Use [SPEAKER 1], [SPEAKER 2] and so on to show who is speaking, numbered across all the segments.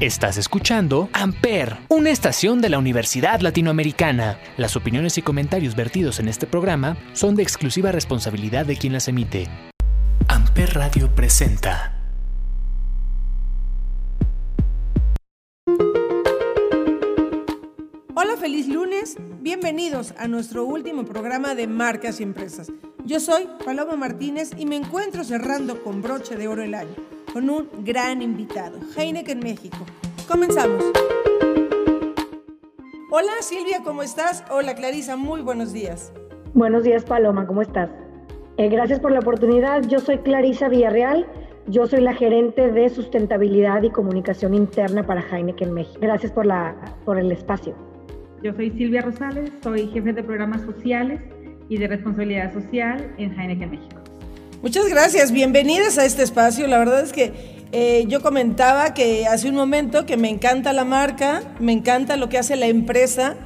[SPEAKER 1] Estás escuchando Amper, una estación de la Universidad Latinoamericana. Las opiniones y comentarios vertidos en este programa son de exclusiva responsabilidad de quien las emite. Amper Radio presenta.
[SPEAKER 2] Hola, feliz lunes. Bienvenidos a nuestro último programa de marcas y empresas. Yo soy Paloma Martínez y me encuentro cerrando con broche de oro el año con un gran invitado, Heineken México. Comenzamos. Hola Silvia, ¿cómo estás? Hola Clarisa, muy buenos días.
[SPEAKER 3] Buenos días Paloma, ¿cómo estás? Eh, gracias por la oportunidad. Yo soy Clarisa Villarreal. Yo soy la gerente de sustentabilidad y comunicación interna para Heineken México. Gracias por, la, por el espacio.
[SPEAKER 4] Yo soy Silvia Rosales, soy jefe de programas sociales y de responsabilidad social en Heineken México.
[SPEAKER 2] Muchas gracias, bienvenidas a este espacio. La verdad es que eh, yo comentaba que hace un momento que me encanta la marca, me encanta lo que hace la empresa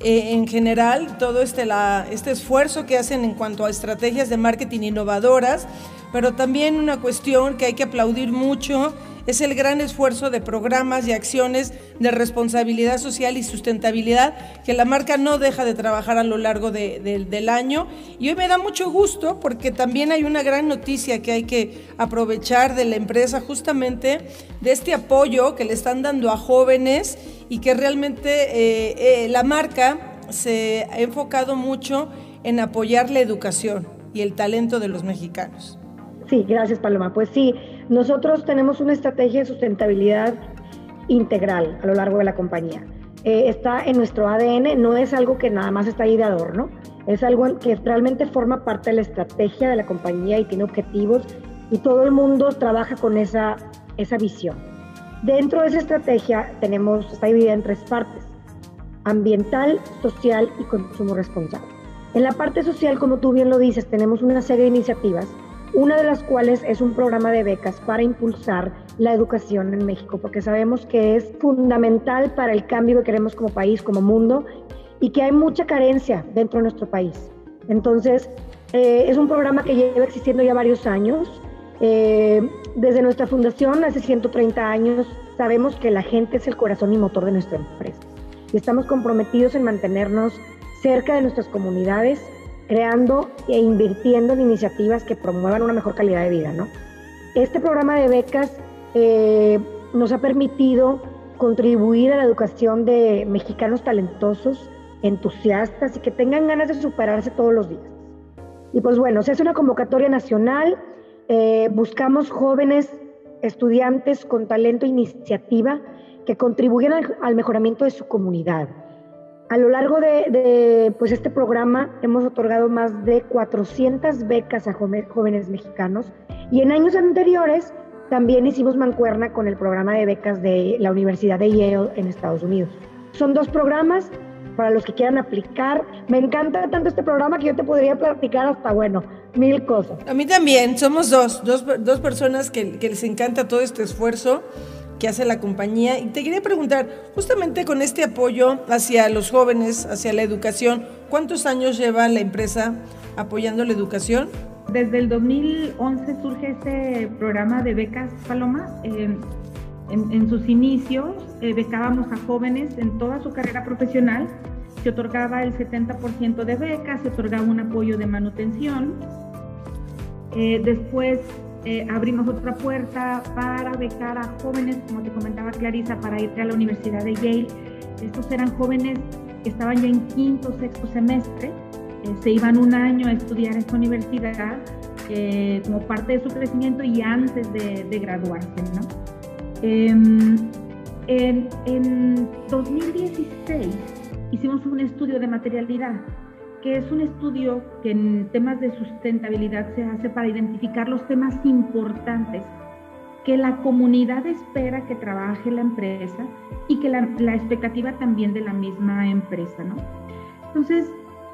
[SPEAKER 2] eh, en general, todo este, la, este esfuerzo que hacen en cuanto a estrategias de marketing innovadoras, pero también una cuestión que hay que aplaudir mucho es el gran esfuerzo de programas y acciones de responsabilidad social y sustentabilidad que la marca no deja de trabajar a lo largo del año. Y hoy me da mucho gusto porque también hay una gran noticia que hay que aprovechar de la empresa justamente de este apoyo que le están dando a jóvenes y que realmente eh, eh, la marca se ha enfocado mucho en apoyar la educación y el talento de los mexicanos.
[SPEAKER 3] Sí, gracias Paloma. Pues sí, nosotros tenemos una estrategia de sustentabilidad integral a lo largo de la compañía. Eh, está en nuestro ADN, no es algo que nada más está ahí de adorno, es algo que realmente forma parte de la estrategia de la compañía y tiene objetivos y todo el mundo trabaja con esa, esa visión. Dentro de esa estrategia tenemos, está dividida en tres partes, ambiental, social y consumo responsable. En la parte social, como tú bien lo dices, tenemos una serie de iniciativas una de las cuales es un programa de becas para impulsar la educación en México, porque sabemos que es fundamental para el cambio que queremos como país, como mundo, y que hay mucha carencia dentro de nuestro país. Entonces, eh, es un programa que lleva existiendo ya varios años. Eh, desde nuestra fundación, hace 130 años, sabemos que la gente es el corazón y motor de nuestra empresa. Y estamos comprometidos en mantenernos cerca de nuestras comunidades, creando e invirtiendo en iniciativas que promuevan una mejor calidad de vida. ¿no? Este programa de becas eh, nos ha permitido contribuir a la educación de mexicanos talentosos, entusiastas y que tengan ganas de superarse todos los días. Y pues bueno, se hace una convocatoria nacional, eh, buscamos jóvenes estudiantes con talento e iniciativa que contribuyan al mejoramiento de su comunidad a lo largo de, pues este programa hemos otorgado más de 400 becas a jóvenes mexicanos y en años anteriores también hicimos mancuerna con el programa de becas de la Universidad de Yale en Estados Unidos. Son dos programas para los que quieran aplicar. Me encanta tanto este programa que yo te podría platicar hasta, bueno, mil cosas.
[SPEAKER 2] A mí también, somos dos, dos, dos personas que, que les encanta todo este esfuerzo que hace la compañía. Y te quería preguntar, justamente con este apoyo hacia los jóvenes, hacia la educación, ¿cuántos años lleva la empresa apoyando la educación?
[SPEAKER 4] Desde el 2011 surge este programa de becas Paloma. en, sus inicios eh, becábamos a jóvenes en toda su carrera profesional. Se otorgaba el 70% de becas, se otorgaba un apoyo de manutención. Eh, después eh, abrimos otra puerta para becar a jóvenes, como te comentaba Clarisa, para ir a la Universidad de Yale. Estos eran jóvenes que estaban ya en quinto, sexto semestre, eh, se iban un año a estudiar en esta universidad eh, como parte de su crecimiento y antes de, graduarse. ¿no? Em, en 2016 hicimos un estudio de materialidad que es un estudio que en temas de sustentabilidad se hace para identificar los temas importantes que la comunidad espera que trabaje la empresa y que la, expectativa también de la misma empresa, ¿no? Entonces,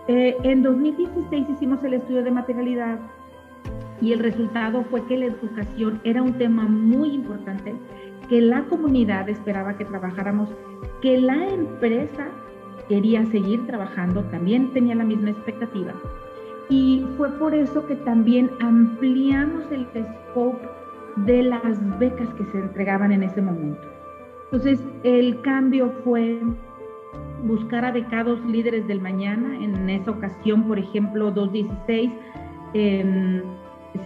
[SPEAKER 4] eh, en 2016 hicimos el estudio de materialidad y el resultado fue que la educación era un tema muy importante, que la comunidad esperaba que trabajáramos, que la empresa quería seguir trabajando, también tenía la misma expectativa. Y fue por eso que también ampliamos el scope de las becas que se entregaban en ese momento. Entonces, el cambio fue buscar a becados líderes del mañana. En esa ocasión, por ejemplo, 216 em,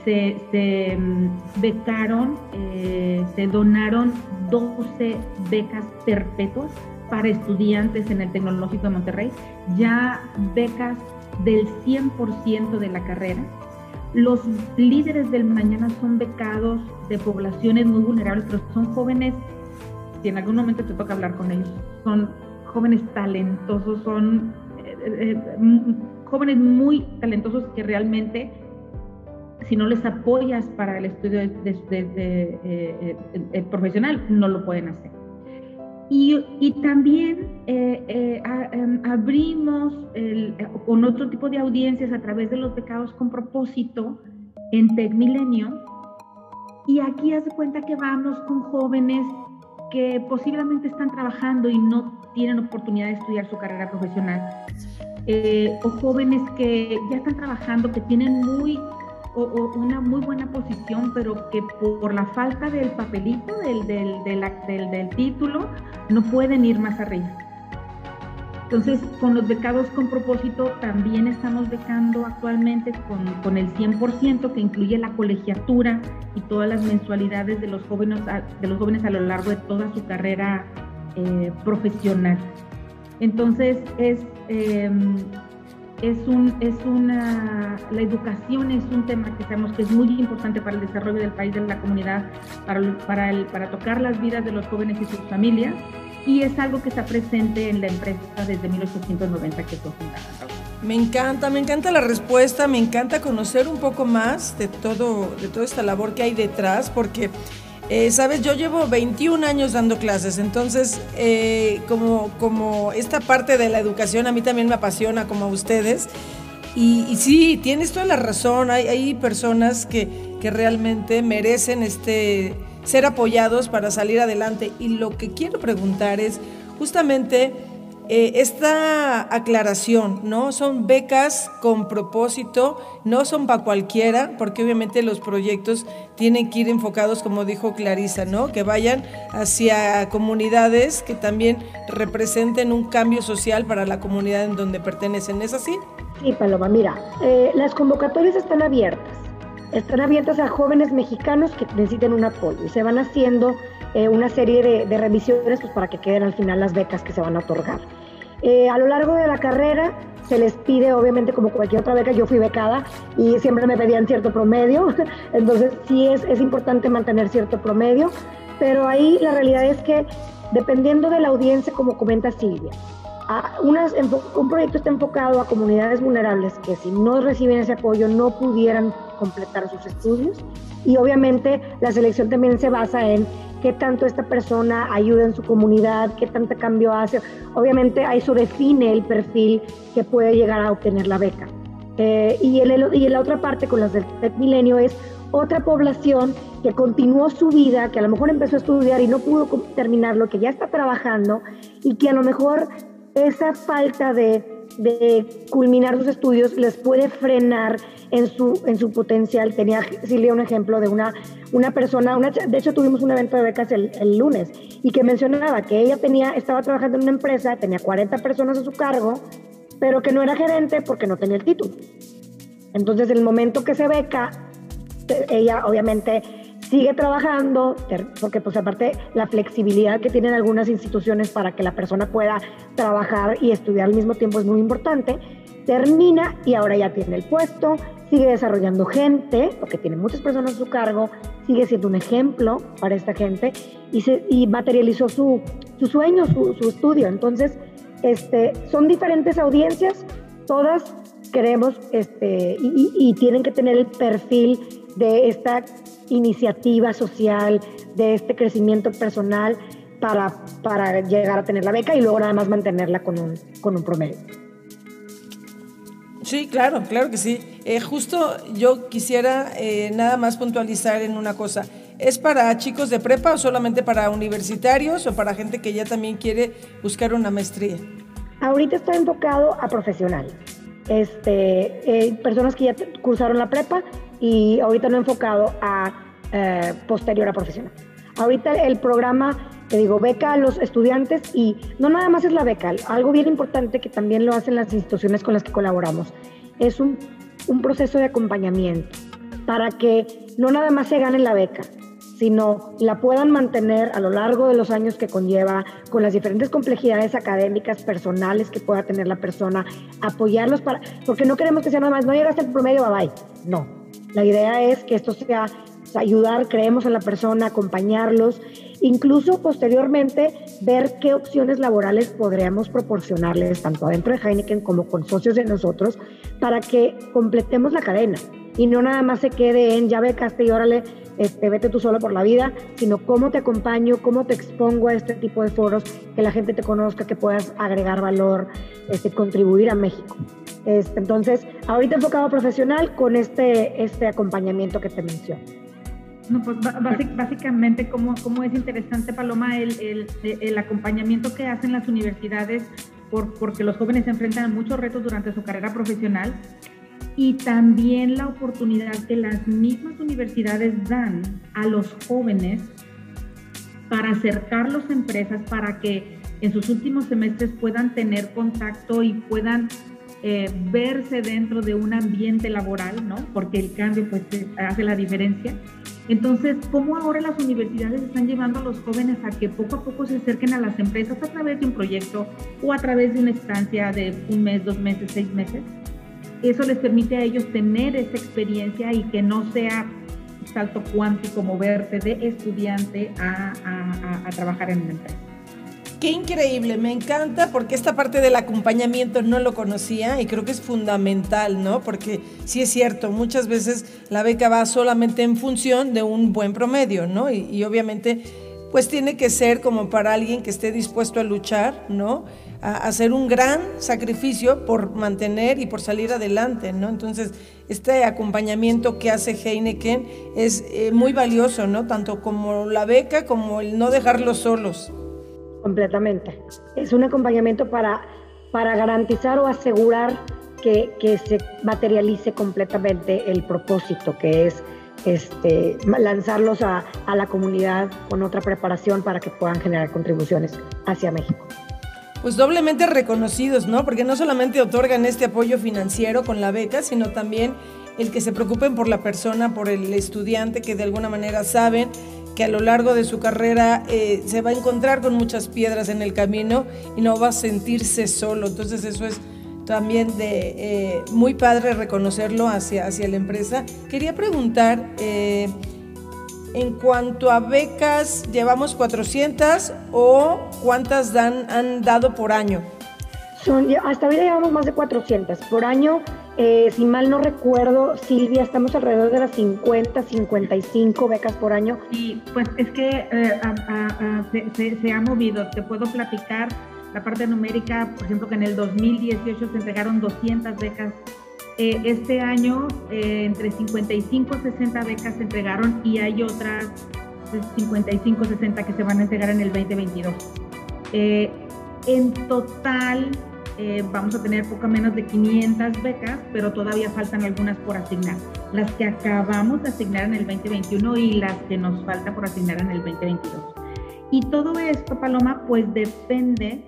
[SPEAKER 4] se, em, becaron, eh, se donaron 12 becas perpetuas para estudiantes en el Tecnológico de Monterrey, ya becas del 100% de la carrera. Los líderes del mañana son becados de poblaciones muy vulnerables, pero son jóvenes, si en algún momento te toca hablar con ellos, son jóvenes talentosos, son eh, eh, eh, jóvenes muy talentosos que realmente, si no les apoyas para el estudio profesional, no lo pueden hacer. Y, también em, abrimos con otro tipo de audiencias a través de los pecados con propósito en Tech Milenio. Y aquí hace cuenta que vamos con jóvenes que posiblemente están trabajando y no tienen oportunidad de estudiar su carrera profesional, eh, o jóvenes que ya están trabajando, que tienen muy o, una muy buena posición, pero que por la falta del papelito, del, del, del, del título, no pueden ir más arriba. Entonces, con los becados con propósito también estamos becando actualmente con, con, el 100% que incluye la colegiatura y todas las mensualidades de los jóvenes a, de los jóvenes a lo largo de toda su carrera eh, profesional. Entonces, es, em, es, un, es una, la educación es un tema que sabemos que es muy importante para el desarrollo del país, de la comunidad, para, para, el, para tocar las vidas de los jóvenes y sus familias y es algo que está presente en la empresa desde 1890 que fue fundada.
[SPEAKER 2] Me encanta, me encanta la respuesta, me encanta conocer un poco más de todo, de toda esta labor que hay detrás, porque, eh, sabes, yo llevo 21 años dando clases, entonces, eh, como, como esta parte de la educación a mí también me apasiona, como a ustedes, y, sí, tienes toda la razón, hay, hay personas que, que realmente merecen este ser apoyados para salir adelante. Y lo que quiero preguntar es justamente eh, esta aclaración, ¿no? Son becas con propósito, no son para cualquiera, porque obviamente los proyectos tienen que ir enfocados, como dijo Clarisa, ¿no? Que vayan hacia comunidades que también representen un cambio social para la comunidad en donde pertenecen. ¿Es así?
[SPEAKER 3] Sí, Paloma, mira, eh, las convocatorias están abiertas están abiertas a jóvenes mexicanos que necesiten un apoyo y se van haciendo eh, una serie de, revisiones pues, para que queden al final las becas que se van a otorgar. Eh, a lo largo de la carrera se les pide, obviamente, como cualquier otra beca, yo fui becada y siempre me pedían cierto promedio, entonces sí es, es importante mantener cierto promedio, pero ahí la realidad es que dependiendo de la audiencia, como comenta Silvia, un proyecto está enfocado a comunidades vulnerables que si no reciben ese apoyo no pudieran completar sus estudios. Y obviamente la selección también se basa en qué tanto esta persona ayuda en su comunidad, qué tanto cambio hace. Obviamente ahí eso define el perfil que puede llegar a obtener la beca. Eh, y, y la otra parte con las del milenio es otra población que continuó su vida, que a lo mejor empezó a estudiar y no pudo terminarlo, que ya está trabajando y que a lo mejor esa falta de, culminar sus estudios les puede frenar en su, en su potencial. Tenía Silvia un ejemplo de una, una persona, una, de hecho tuvimos un evento de becas el, lunes y que mencionaba que ella tenía, estaba trabajando en una empresa, tenía 40 personas a su cargo, pero que no era gerente porque no tenía el título. Entonces, el momento que se beca, ella obviamente sigue trabajando, porque pues aparte la flexibilidad que tienen algunas instituciones para que la persona pueda trabajar y estudiar al mismo tiempo es muy importante, termina y ahora ya tiene el puesto, sigue desarrollando gente, porque tiene muchas personas a su cargo, sigue siendo un ejemplo para esta gente y, materializó su, su sueño, su, estudio. Entonces, este, son diferentes audiencias, todas queremos este, y tienen que tener el perfil de esta iniciativa social, de este crecimiento personal para, para llegar a tener la beca y luego nada más mantenerla con un, con un promedio.
[SPEAKER 2] Sí, claro, claro que sí. Eh, justo yo quisiera eh, nada más puntualizar en una cosa. ¿Es para chicos de prepa o solamente para universitarios o para gente que ya también quiere buscar una maestría?
[SPEAKER 3] Ahorita está enfocado a profesionales. Este, eh, personas que ya cursaron la prepa y ahorita no enfocado a eh, posterior a profesional. Ahorita el programa te digo, beca a los estudiantes y no nada más es la beca, algo bien importante que también lo hacen las instituciones con las que colaboramos, es un, un proceso de acompañamiento para que no nada más se gane la beca, sino la puedan mantener a lo largo de los años que conlleva, con las diferentes complejidades académicas, personales que pueda tener la persona, apoyarlos para, porque no queremos que sea nada más, no llegaste al promedio, bye bye. No, la idea es que esto sea ayudar, creemos en la persona, acompañarlos, incluso posteriormente ver qué opciones laborales podríamos proporcionarles, tanto adentro de Heineken como con socios de nosotros, para que completemos la cadena y no nada más se quede en ya becaste y órale, este, vete tú solo por la vida, sino cómo te acompaño, cómo te expongo a este tipo de foros, que la gente te conozca, que puedas agregar valor, este, contribuir a México. Este, entonces, ahorita enfocado profesional con este, este acompañamiento que te menciono.
[SPEAKER 4] No, pues básicamente, cómo, cómo es interesante, Paloma, el, el, acompañamiento que hacen las universidades, por, porque los jóvenes se enfrentan a muchos retos durante su carrera profesional y también la oportunidad que las mismas universidades dan a los jóvenes para acercarlos a empresas, para que en sus últimos semestres puedan tener contacto y puedan eh, verse dentro de un ambiente laboral, ¿no? Porque el cambio pues hace la diferencia. Entonces, ¿cómo ahora las universidades están llevando a los jóvenes a que poco a poco se acerquen a las empresas a través de un proyecto o a través de una estancia de un mes, dos meses, seis meses? Eso les permite a ellos tener esa experiencia y que no sea salto cuántico moverte de estudiante a, a trabajar en una empresa.
[SPEAKER 2] Qué increíble, me encanta porque esta parte del acompañamiento no lo conocía y creo que es fundamental, ¿no? Porque sí es cierto, muchas veces la beca va solamente en función de un buen promedio, ¿no? Y, obviamente, pues tiene que ser como para alguien que esté dispuesto a luchar, ¿no? A hacer un gran sacrificio por mantener y por salir adelante, ¿no? Entonces, este acompañamiento que hace Heineken es eh, muy valioso, ¿no? Tanto como la beca como el no dejarlos solos.
[SPEAKER 3] Completamente. Es un acompañamiento para, para garantizar o asegurar que, que, se materialice completamente el propósito, que es este, lanzarlos a, a la comunidad con otra preparación para que puedan generar contribuciones hacia México
[SPEAKER 2] pues doblemente reconocidos, ¿no? Porque no solamente otorgan este apoyo financiero con la beca, sino también el que se preocupen por la persona, por el estudiante, que de alguna manera saben que a lo largo de su carrera eh, se va a encontrar con muchas piedras en el camino y no va a sentirse solo. Entonces eso es también de eh, muy padre reconocerlo hacia, hacia la empresa. Quería preguntar, eh, en cuanto a becas, ¿llevamos 400 o cuántas dan, han dado por año?
[SPEAKER 3] Son, hasta ahora llevamos más de 400. Por año eh, si mal no recuerdo, Silvia, estamos alrededor de las 50, 55 becas por año.
[SPEAKER 4] Y pues es que eh, se, ha movido. Te puedo platicar la parte numérica, por ejemplo, que en el 2018 se entregaron 200 becas. Eh, este año, entre 55 y 60 becas se entregaron y hay otras 55, 60 que se van a entregar en el 2022. en total, eh, vamos a tener poco menos de 500 becas, pero todavía faltan algunas por asignar. Las que acabamos de asignar en el 2021 y las que nos falta por asignar en el 2022. Y todo esto, Paloma, pues depende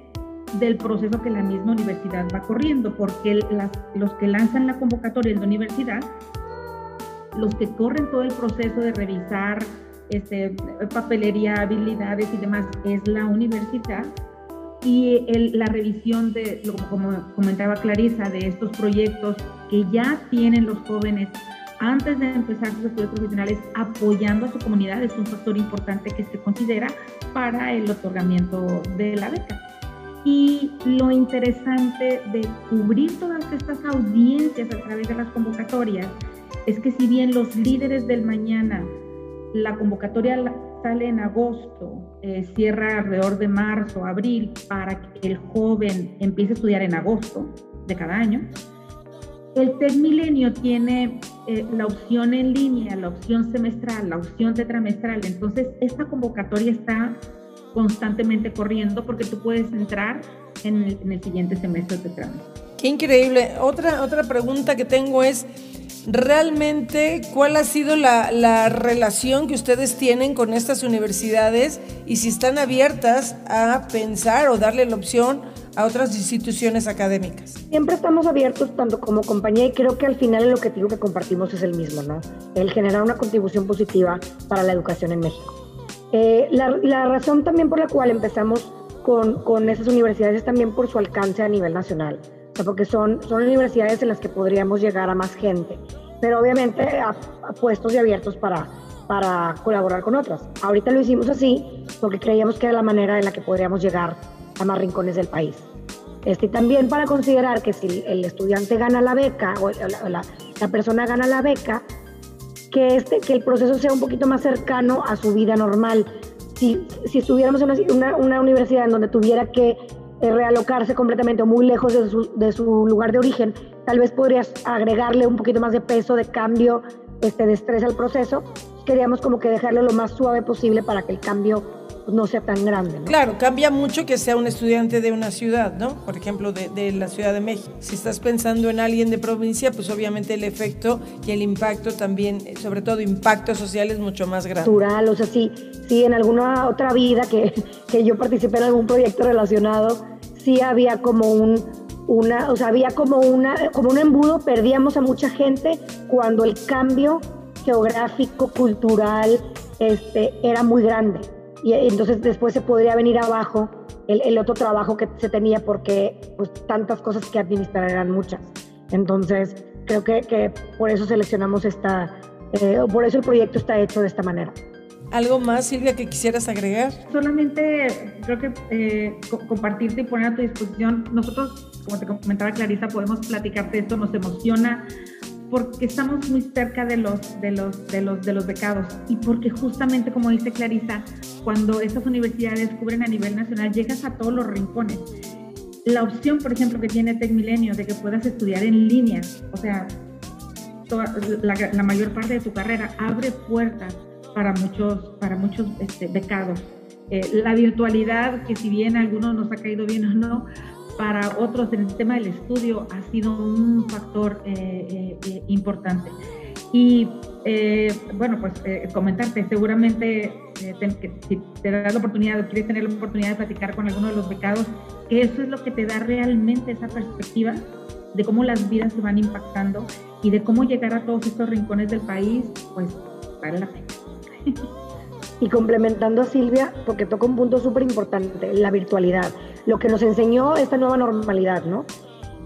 [SPEAKER 4] del proceso que la misma universidad va corriendo, porque los que lanzan la convocatoria en la universidad, los que corren todo el proceso de revisar este, papelería, habilidades y demás, es la universidad y la revisión de, como comentaba Clarisa, de estos proyectos que ya tienen los jóvenes antes de empezar sus estudios profesionales apoyando a su comunidad es un factor importante que se considera para el otorgamiento de la beca. Y lo interesante de cubrir todas estas audiencias a través de las convocatorias es que si bien los líderes del mañana, la convocatoria sale en agosto, eh, cierra alrededor de marzo, abril, para que el joven empiece a estudiar en agosto de cada año. El TEC Milenio tiene eh, la opción en línea, la opción semestral, la opción tetramestral. Entonces, esta convocatoria está constantemente corriendo porque tú puedes entrar en el, siguiente semestre tetramestral.
[SPEAKER 2] Qué increíble. Otra, otra pregunta que tengo es, realmente cuál ha sido la, relación que ustedes tienen con estas universidades y si están abiertas a pensar o darle la opción a otras instituciones académicas.
[SPEAKER 3] Siempre estamos abiertos tanto como compañía y creo que al final el objetivo que compartimos es el mismo, ¿no? El generar una contribución positiva para la educación en México. Eh, la, razón también por la cual empezamos con, con esas universidades es también por su alcance a nivel nacional porque son, son universidades en las que podríamos llegar a más gente, pero obviamente a, puestos y abiertos para, para colaborar con otras. Ahorita lo hicimos así porque creíamos que era la manera en la que podríamos llegar a más rincones del país. Este, también para considerar que si el estudiante gana la beca o la, la, persona gana la beca, que, este, que el proceso sea un poquito más cercano a su vida normal. Si, si estuviéramos en una, una, una universidad en donde tuviera que realocarse completamente o muy lejos de su, de su, lugar de origen, tal vez podrías agregarle un poquito más de peso, de cambio, este, de estrés al proceso. Queríamos como que dejarlo lo más suave posible para que el cambio no sea tan grande.
[SPEAKER 2] Claro, cambia mucho que sea un estudiante de una ciudad, ¿no? Por ejemplo, de, de, la Ciudad de México. Si estás pensando en alguien de provincia, pues obviamente el efecto y el impacto también, sobre todo impacto social, es mucho más grande.
[SPEAKER 3] Natural, o sea, sí, sí, en alguna otra vida que, que yo participé en algún proyecto relacionado, sí había como un, una, o sea, había como, una, como un embudo, perdíamos a mucha gente cuando el cambio geográfico, cultural, este, era muy grande. Y entonces después se podría venir abajo el, el otro trabajo que se tenía porque pues, tantas cosas que administrar eran muchas. Entonces, creo que, que por eso seleccionamos esta, eh, por eso el proyecto está hecho de esta manera.
[SPEAKER 2] ¿Algo más, Silvia, que quisieras agregar?
[SPEAKER 4] Solamente creo que eh, compartirte y poner a tu disposición. Nosotros, como te comentaba Clarisa, podemos platicarte esto, nos emociona porque estamos muy cerca de los, de los, de los, de los becados y porque justamente, como dice Clarisa, cuando estas universidades cubren a nivel nacional, llegas a todos los rincones. La opción, por ejemplo, que tiene TecMilenio de que puedas estudiar en línea, o sea, la, la mayor parte de tu carrera abre puertas para muchos, para muchos este, becados. Eh, la virtualidad, que si bien a algunos nos ha caído bien o no, para otros en el tema del estudio ha sido un factor eh, eh, importante. Y bueno, pues comentarte, seguramente si te das la oportunidad o quieres tener la oportunidad de platicar con alguno de los becados, que eso es lo que te da realmente esa perspectiva de cómo las vidas se van impactando y de cómo llegar a todos estos rincones del país, pues vale la pena.
[SPEAKER 3] Y complementando a Silvia, porque toca un punto súper importante, la virtualidad, lo que nos enseñó esta nueva normalidad, ¿no?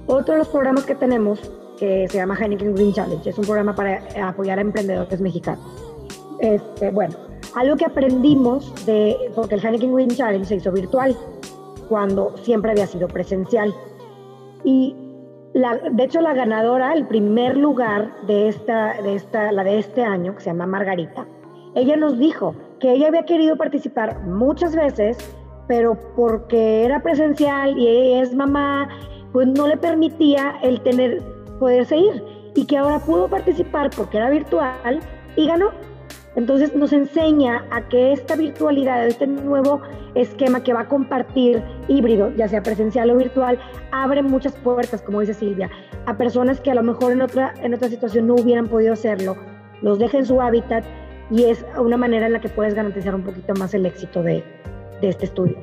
[SPEAKER 3] Otro de los programas que tenemos, que se llama Heineken Green Challenge, es un programa para apoyar a emprendedores mexicanos. Este, bueno, algo que aprendimos de, porque el Heineken Green Challenge se hizo virtual, cuando siempre había sido presencial. Y de hecho, la ganadora, el primer lugar de esta, de esta, la de este año, que se llama Margarita, ella nos dijo que ella había querido participar muchas veces, pero porque era presencial y ella es mamá, pues no le permitía el tener, poderse ir. Y que ahora pudo participar porque era virtual y ganó. Entonces nos enseña a que esta virtualidad, este nuevo esquema que va a compartir híbrido, ya sea presencial o virtual, abre muchas puertas, como dice Silvia, a personas que a lo mejor en otra, en otra situación no hubieran podido hacerlo, los deja en su hábitat y es una manera en la que puedes garantizar un poquito más el éxito de, este estudio.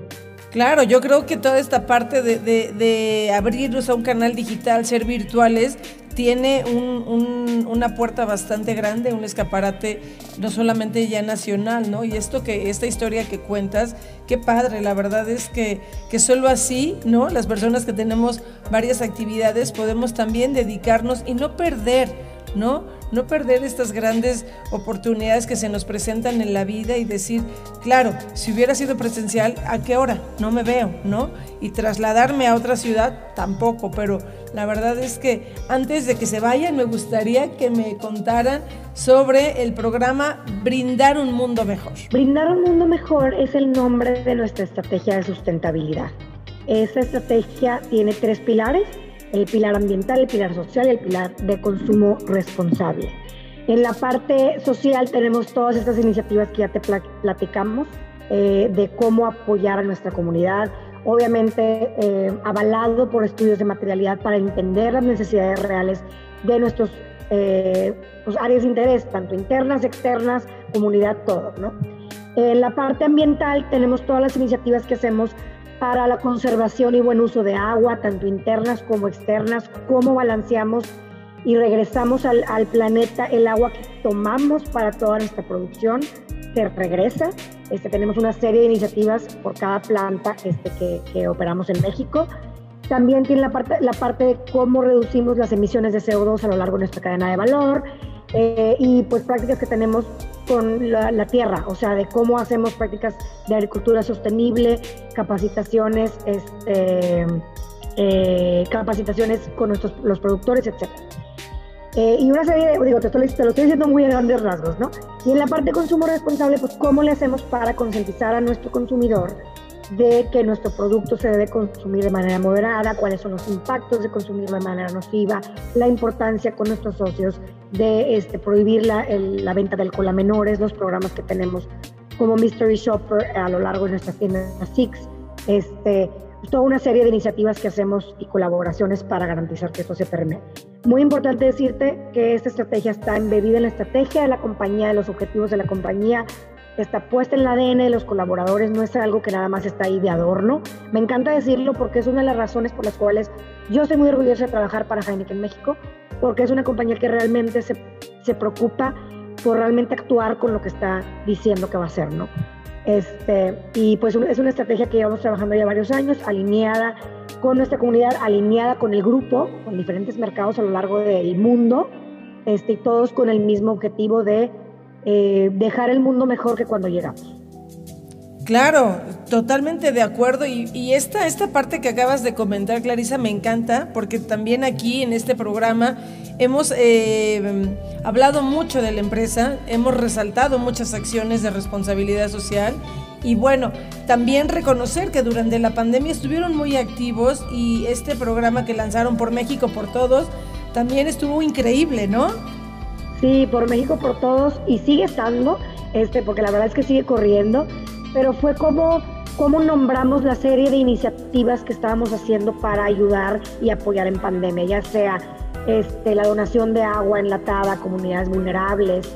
[SPEAKER 2] Claro, yo creo que toda esta parte de, de, abrirnos a un canal digital, ser virtuales, tiene una puerta bastante grande, un escaparate no solamente ya nacional, ¿no? Y esto que, esta historia que cuentas, qué padre, la verdad es que, que solo así, ¿no? Las personas que tenemos varias actividades podemos también dedicarnos y no perder ¿no? No perder estas grandes oportunidades que se nos presentan en la vida y decir, claro, si hubiera sido presencial, ¿a qué hora? No me veo, ¿no? Y trasladarme a otra ciudad, tampoco, pero la verdad es que antes de que se vayan, me gustaría que me contaran sobre el programa Brindar un Mundo Mejor.
[SPEAKER 3] Brindar un Mundo Mejor es el nombre de nuestra estrategia de sustentabilidad. Esa estrategia tiene tres pilares el pilar ambiental, el pilar social y el pilar de consumo responsable. En la parte social tenemos todas estas iniciativas que ya te platicamos eh, de cómo apoyar a nuestra comunidad obviamente eh, avalado por estudios de materialidad para entender las necesidades reales de nuestros eh, pues, áreas de interés, tanto internas, externas, comunidad, todo. ¿no? En la parte ambiental tenemos todas las iniciativas que hacemos para la conservación y buen uso de agua, tanto internas como externas, cómo balanceamos y regresamos al, al planeta el agua que tomamos para toda nuestra producción, se regresa. Este, tenemos una serie de iniciativas por cada planta este, que, que operamos en México. También tiene la parte, la parte de cómo reducimos las emisiones de CO2 a lo largo de nuestra cadena de valor eh, y pues prácticas que tenemos con la, tierra, o sea, de cómo hacemos prácticas de agricultura sostenible, capacitaciones, este, eh, capacitaciones con nuestros, los productores, etc. Eh, y una serie de, digo, te, te, lo estoy diciendo muy a grandes rasgos, ¿no? Y en la parte de consumo responsable, pues, ¿cómo le hacemos para concientizar a nuestro consumidor de que nuestro producto se debe consumir de manera moderada, cuáles son los impactos de consumirlo de manera nociva, la importancia con nuestros socios de este, prohibir la, venta de alcohol a menores, los programas que tenemos como Mystery Shopper a lo largo de nuestras tiendas Six, este, toda una serie de iniciativas que hacemos y colaboraciones para garantizar que esto se permee. Muy importante decirte que esta estrategia está embebida en la estrategia de la compañía, de los objetivos de la compañía, está puesta en el ADN de los colaboradores, no es algo que nada más está ahí de adorno. Me encanta decirlo porque es una de las razones por las cuales yo estoy muy orgullosa de trabajar para Heineken México, porque es una compañía que realmente se, se preocupa por realmente actuar con lo que está diciendo que va a hacer, ¿no? Este, y pues es una estrategia que llevamos trabajando ya varios años, alineada con nuestra comunidad, alineada con el grupo, con diferentes mercados a lo largo del mundo, este, y todos con el mismo objetivo de eh, dejar el mundo mejor que cuando llegamos.
[SPEAKER 2] Claro, totalmente de acuerdo. Y, esta, esta parte que acabas de comentar, Clarisa, me encanta, porque también aquí en este programa hemos eh, hablado mucho de la empresa, hemos resaltado muchas acciones de responsabilidad social. Y bueno, también reconocer que durante la pandemia estuvieron muy activos y este programa que lanzaron por México por Todos también estuvo increíble, ¿no?
[SPEAKER 3] Sí, por México por todos y sigue estando, este, porque la verdad es que sigue corriendo, pero fue como, como nombramos la serie de iniciativas que estábamos haciendo para ayudar y apoyar en pandemia, ya sea este, la donación de agua enlatada a comunidades vulnerables,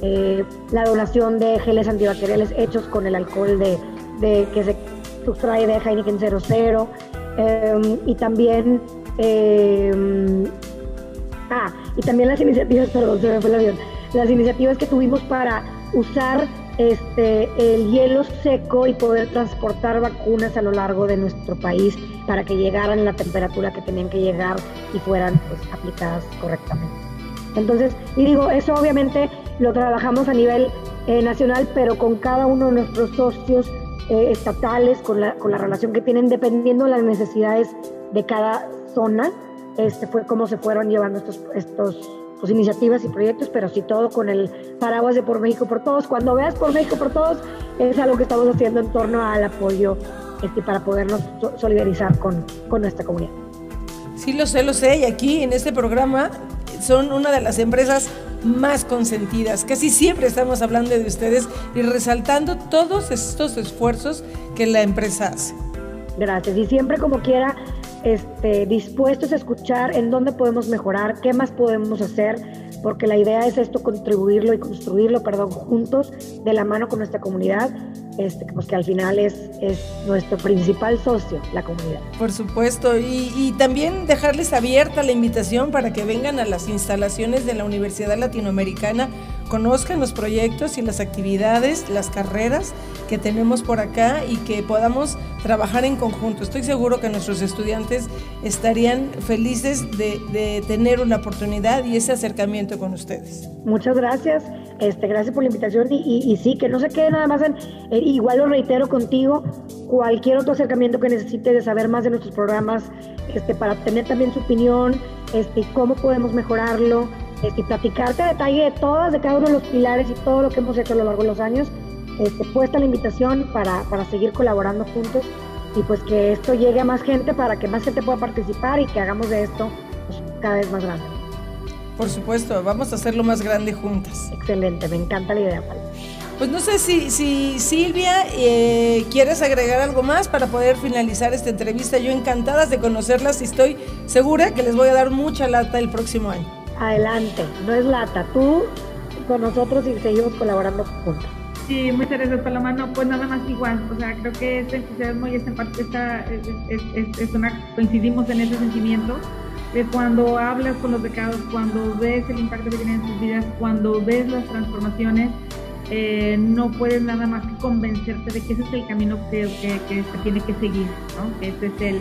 [SPEAKER 3] eh, la donación de geles antibacteriales hechos con el alcohol de, de que se sustrae de Heineken 00 eh, y también eh, Ah, y también las iniciativas, perdón, se me fue el avión, las iniciativas que tuvimos para usar este, el hielo seco y poder transportar vacunas a lo largo de nuestro país para que llegaran la temperatura que tenían que llegar y fueran pues, aplicadas correctamente. Entonces, y digo, eso obviamente lo trabajamos a nivel eh, nacional, pero con cada uno de nuestros socios eh, estatales, con la, con la relación que tienen, dependiendo de las necesidades de cada zona este fue cómo se fueron llevando estos, estos pues, iniciativas y proyectos, pero sí todo con el paraguas de Por México por Todos. Cuando veas Por México por Todos, es algo que estamos haciendo en torno al apoyo este, para podernos solidarizar con, con nuestra comunidad.
[SPEAKER 2] Sí, lo sé, lo sé, y aquí en este programa son una de las empresas más consentidas. Casi siempre estamos hablando de ustedes y resaltando todos estos esfuerzos que la empresa hace.
[SPEAKER 3] Gracias. Y siempre como quiera, este, dispuestos a escuchar en dónde podemos mejorar, qué más podemos hacer, porque la idea es esto, contribuirlo y construirlo, perdón, juntos, de la mano con nuestra comunidad, este, pues que al final es, es nuestro principal socio, la comunidad.
[SPEAKER 2] Por supuesto, y, y también dejarles abierta la invitación para que vengan a las instalaciones de la Universidad Latinoamericana, conozcan los proyectos y las actividades, las carreras que tenemos por acá y que podamos trabajar en conjunto. Estoy seguro que nuestros estudiantes estarían felices de, tener una oportunidad y ese acercamiento con ustedes.
[SPEAKER 3] Muchas gracias, este, gracias por la invitación y, sí, que no se quede nada más en, igual lo reitero contigo, cualquier otro acercamiento que necesite de saber más de nuestros programas, este, para tener también su opinión, este, cómo podemos mejorarlo, este, platicarte a detalle de todas, de cada uno de los pilares y todo lo que hemos hecho a lo largo de los años este, puesta la invitación para, para seguir colaborando juntos y pues que esto llegue a más gente para que más gente pueda participar y que hagamos de esto pues, cada vez más grande.
[SPEAKER 2] Por supuesto, vamos a hacerlo más grande juntas.
[SPEAKER 3] Excelente, me encanta la idea,
[SPEAKER 2] Pues no sé si, si Silvia eh, quieres agregar algo más para poder finalizar esta entrevista. Yo encantadas de conocerlas y estoy segura que les voy a dar mucha lata el próximo año.
[SPEAKER 3] Adelante, no es lata, tú con nosotros y seguimos colaborando juntos.
[SPEAKER 4] Sí, muchas gracias Paloma. No, pues nada más igual. O sea, creo que este entusiasmo y esta parte está, es, es, una, coincidimos en ese sentimiento de cuando hablas con los becados, cuando ves el impacto que tienen en sus vidas, cuando ves las transformaciones, eh, no puedes nada más que convencerte de que ese es el camino que, que, se tiene que seguir, ¿no? que ese es el,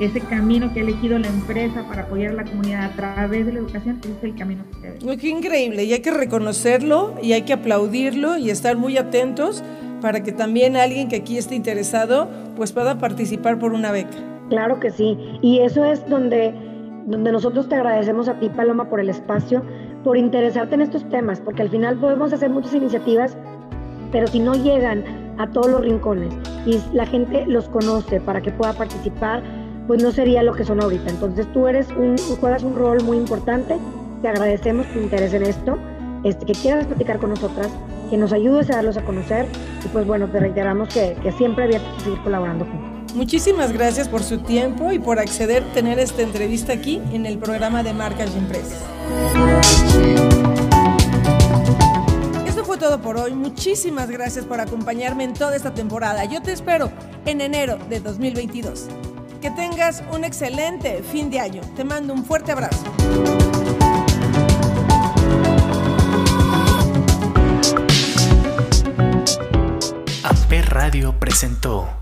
[SPEAKER 4] ese camino que ha elegido la empresa para apoyar a la comunidad a través de la educación, ese es el camino que se debe.
[SPEAKER 2] Qué increíble, y hay que reconocerlo y hay que aplaudirlo y estar muy atentos para que también alguien que aquí esté interesado pues pueda participar por una beca.
[SPEAKER 3] Claro que sí, y eso es donde, donde nosotros te agradecemos a ti, Paloma, por el espacio, por interesarte en estos temas, porque al final podemos hacer muchas iniciativas, pero si no llegan a todos los rincones y la gente los conoce para que pueda participar, pues no sería lo que son ahorita. Entonces tú eres un, juegas un rol muy importante, te agradecemos tu interés en esto, este, que quieras platicar con nosotras, que nos ayudes a darlos a conocer y pues bueno, te reiteramos que, siempre abierto a seguir colaborando juntos.
[SPEAKER 2] Muchísimas gracias por su tiempo y por acceder a tener esta entrevista aquí en el programa de Marcas y Empresas. Esto fue todo por hoy. Muchísimas gracias por acompañarme en toda esta temporada. Yo te espero en enero de 2022. Que tengas un excelente fin de año. Te mando un fuerte abrazo.
[SPEAKER 1] Amper Radio presentó